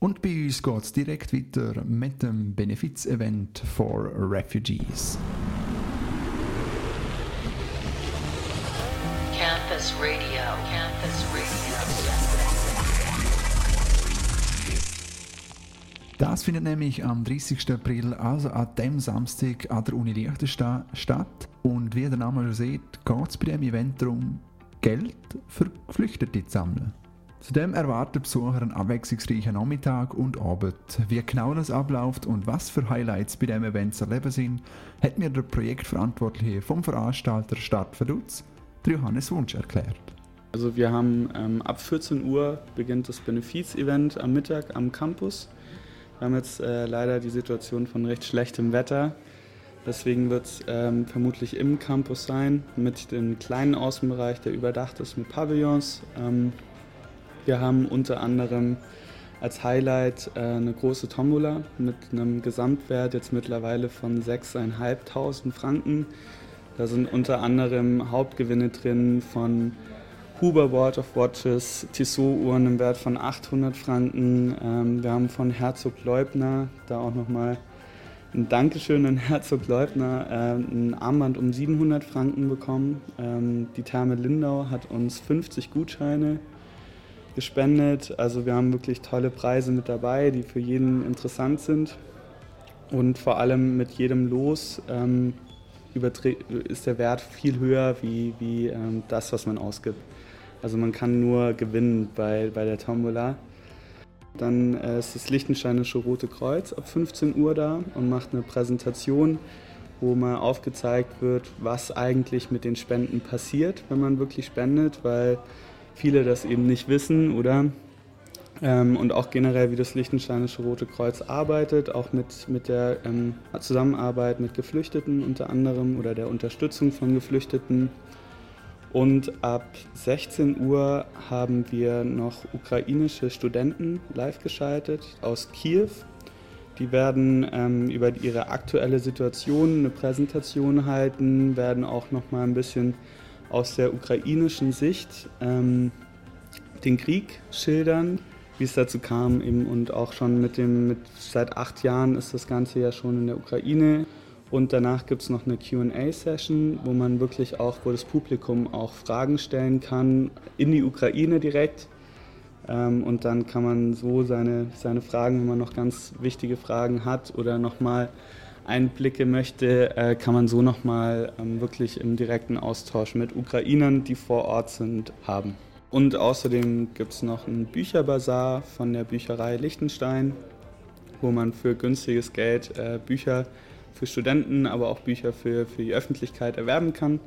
Und bei uns geht es direkt weiter mit dem Benefiz-Event for Refugees. Campus Radio, Campus Radio. Das findet nämlich am 30. April, also an dem Samstag, an der Uni Liechtenstein statt. Und wie der Name schon sieht, geht es bei diesem Event darum, Geld für Geflüchtete zu sammeln. Zudem erwartet Besucher einen abwechslungsreichen Nachmittag und Abend. Wie genau das abläuft und was für Highlights bei diesem Event zu erleben sind, hat mir der Projektverantwortliche vom Veranstalter Stadt Verdutz, Johannes Wunsch, erklärt. Also wir haben ähm, ab 14 Uhr beginnt das Benefiz-Event am Mittag am Campus. Wir haben jetzt äh, leider die Situation von recht schlechtem Wetter. Deswegen wird es ähm, vermutlich im Campus sein, mit dem kleinen Außenbereich, der überdacht ist mit Pavillons. Ähm, wir haben unter anderem als Highlight äh, eine große Tombola mit einem Gesamtwert jetzt mittlerweile von 6.500 Franken. Da sind unter anderem Hauptgewinne drin von Huber Board of Watches, Tissot-Uhren im Wert von 800 Franken. Ähm, wir haben von Herzog Leubner, da auch nochmal ein Dankeschön an Herzog Leubner, äh, ein Armband um 700 Franken bekommen. Ähm, die Therme Lindau hat uns 50 Gutscheine gespendet. Also wir haben wirklich tolle Preise mit dabei, die für jeden interessant sind. Und vor allem mit jedem Los ähm, ist der Wert viel höher wie, wie ähm, das, was man ausgibt. Also man kann nur gewinnen bei, bei der Tombola. Dann äh, ist das Lichtensteinische Rote Kreuz ab 15 Uhr da und macht eine Präsentation, wo mal aufgezeigt wird, was eigentlich mit den Spenden passiert, wenn man wirklich spendet, weil viele das eben nicht wissen oder ähm, und auch generell, wie das Lichtensteinische Rote Kreuz arbeitet, auch mit, mit der ähm, Zusammenarbeit mit Geflüchteten unter anderem oder der Unterstützung von Geflüchteten und ab 16 Uhr haben wir noch ukrainische Studenten live geschaltet aus Kiew. Die werden ähm, über ihre aktuelle Situation eine Präsentation halten, werden auch noch mal ein bisschen aus der ukrainischen Sicht ähm, den Krieg schildern, wie es dazu kam eben und auch schon mit dem mit seit acht Jahren ist das Ganze ja schon in der Ukraine und danach gibt es noch eine QA-Session, wo man wirklich auch, wo das Publikum auch Fragen stellen kann in die Ukraine direkt. Ähm, und dann kann man so seine, seine Fragen, wenn man noch ganz wichtige Fragen hat oder nochmal Einblicke möchte, äh, kann man so nochmal ähm, wirklich im direkten Austausch mit Ukrainern, die vor Ort sind, haben. Und außerdem gibt es noch einen Bücherbazar von der Bücherei Liechtenstein, wo man für günstiges Geld äh, Bücher für Studenten, aber auch Bücher für, für die Öffentlichkeit erwerben kann.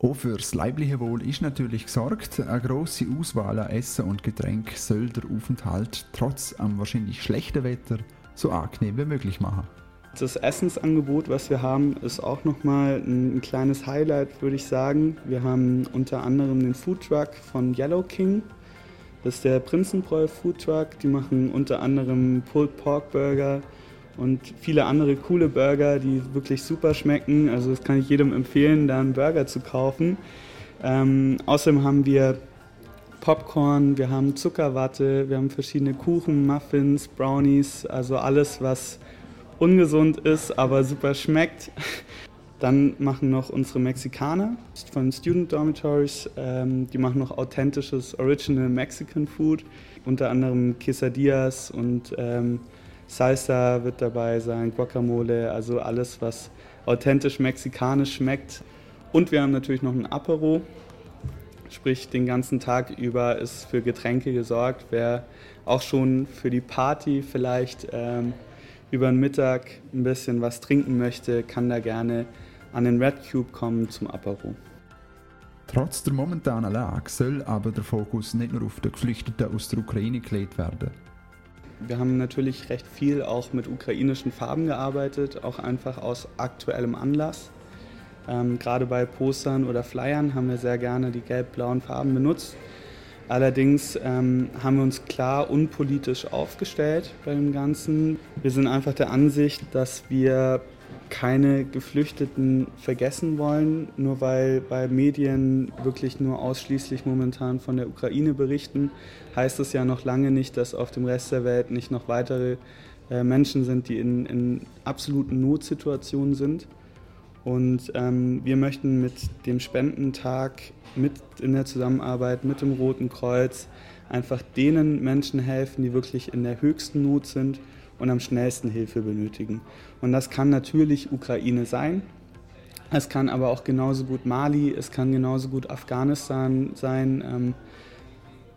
Auch fürs leibliche Wohl ist natürlich gesorgt. Eine grosse Auswahl an Essen und Getränk soll der Aufenthalt trotz am wahrscheinlich schlechten Wetter so angenehm wie möglich machen. Das Essensangebot, was wir haben, ist auch nochmal ein, ein kleines Highlight, würde ich sagen. Wir haben unter anderem den Foodtruck von Yellow King. Das ist der Prinzenbräu Foodtruck. Die machen unter anderem Pulled Pork Burger, und viele andere coole Burger, die wirklich super schmecken. Also das kann ich jedem empfehlen, da einen Burger zu kaufen. Ähm, außerdem haben wir Popcorn, wir haben Zuckerwatte, wir haben verschiedene Kuchen, Muffins, Brownies, also alles, was ungesund ist, aber super schmeckt. Dann machen noch unsere Mexikaner von Student Dormitories, ähm, die machen noch authentisches Original Mexican Food, unter anderem Quesadillas und ähm, Salsa wird dabei sein, Guacamole, also alles, was authentisch mexikanisch schmeckt. Und wir haben natürlich noch ein Apero, sprich den ganzen Tag über ist für Getränke gesorgt. Wer auch schon für die Party vielleicht ähm, über den Mittag ein bisschen was trinken möchte, kann da gerne an den Red Cube kommen zum Apero. Trotz der momentanen Lage soll aber der Fokus nicht nur auf die Geflüchteten aus der Ukraine gelegt werden. Wir haben natürlich recht viel auch mit ukrainischen Farben gearbeitet, auch einfach aus aktuellem Anlass. Ähm, gerade bei Postern oder Flyern haben wir sehr gerne die gelb-blauen Farben benutzt. Allerdings ähm, haben wir uns klar unpolitisch aufgestellt bei dem Ganzen. Wir sind einfach der Ansicht, dass wir keine Geflüchteten vergessen wollen, nur weil bei Medien wirklich nur ausschließlich momentan von der Ukraine berichten, heißt es ja noch lange nicht, dass auf dem Rest der Welt nicht noch weitere äh, Menschen sind, die in, in absoluten Notsituationen sind. Und ähm, wir möchten mit dem Spendentag, mit in der Zusammenarbeit mit dem Roten Kreuz, einfach denen Menschen helfen, die wirklich in der höchsten Not sind und am schnellsten Hilfe benötigen. Und das kann natürlich Ukraine sein. Es kann aber auch genauso gut Mali, es kann genauso gut Afghanistan sein. Ähm,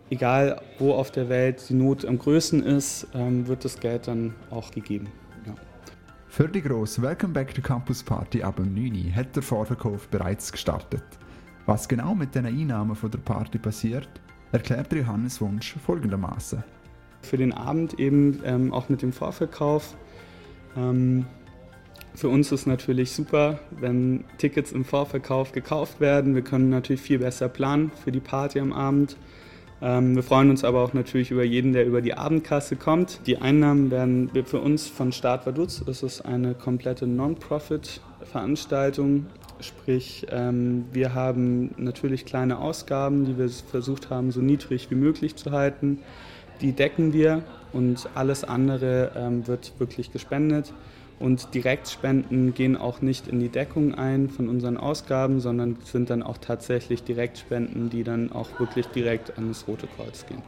egal wo auf der Welt die Not am größten ist, ähm, wird das Geld dann auch gegeben. Für die grosse Welcome Back to Campus Party ab um 9 Uhr hat der Vorverkauf bereits gestartet. Was genau mit den Einnahmen von der Party passiert, erklärt Johannes Wunsch folgendermaßen. Für den Abend eben ähm, auch mit dem Vorverkauf. Ähm, für uns ist natürlich super, wenn Tickets im Vorverkauf gekauft werden. Wir können natürlich viel besser planen für die Party am Abend. Ähm, wir freuen uns aber auch natürlich über jeden, der über die Abendkasse kommt. Die Einnahmen werden für uns von Start Vaduz. Das ist eine komplette Non-Profit-Veranstaltung. Sprich, ähm, wir haben natürlich kleine Ausgaben, die wir versucht haben, so niedrig wie möglich zu halten. Die decken wir und alles andere ähm, wird wirklich gespendet. Und Direktspenden gehen auch nicht in die Deckung ein von unseren Ausgaben, sondern sind dann auch tatsächlich Direktspenden, die dann auch wirklich direkt an das Rote Kreuz gehen.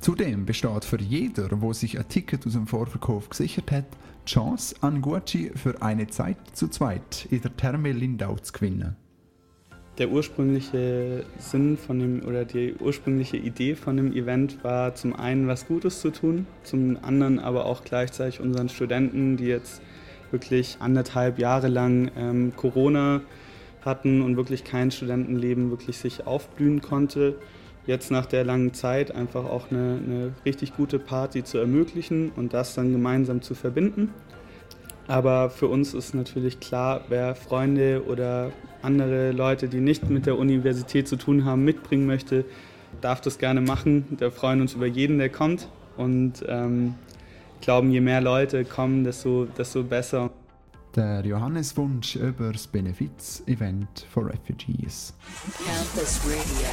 Zudem besteht für jeder, wo sich ein Ticket aus dem Vorverkauf gesichert hat, die Chance, an Gucci für eine Zeit zu zweit in der Therme Lindau zu gewinnen. Der ursprüngliche Sinn von dem oder die ursprüngliche Idee von dem Event war zum einen was Gutes zu tun, zum anderen aber auch gleichzeitig unseren Studenten, die jetzt wirklich anderthalb Jahre lang ähm, Corona hatten und wirklich kein Studentenleben wirklich sich aufblühen konnte, jetzt nach der langen Zeit einfach auch eine, eine richtig gute Party zu ermöglichen und das dann gemeinsam zu verbinden. Aber für uns ist natürlich klar, wer Freunde oder andere Leute, die nicht mit der Universität zu tun haben, mitbringen möchte, darf das gerne machen. Wir freuen uns über jeden, der kommt und ähm, glauben, je mehr Leute kommen, desto, desto besser. Der Johannes Wunsch über das Benefiz-Event for Refugees. Campus Radio.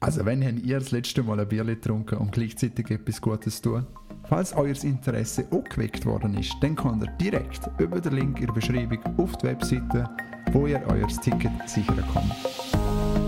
Also wenn ihr das letzte Mal ein Bier getrunken und gleichzeitig etwas Gutes tun? Falls euer Interesse auch geweckt worden ist, dann könnt ihr direkt über den Link in der Beschreibung auf die Webseite, wo ihr euer Ticket sichern könnt.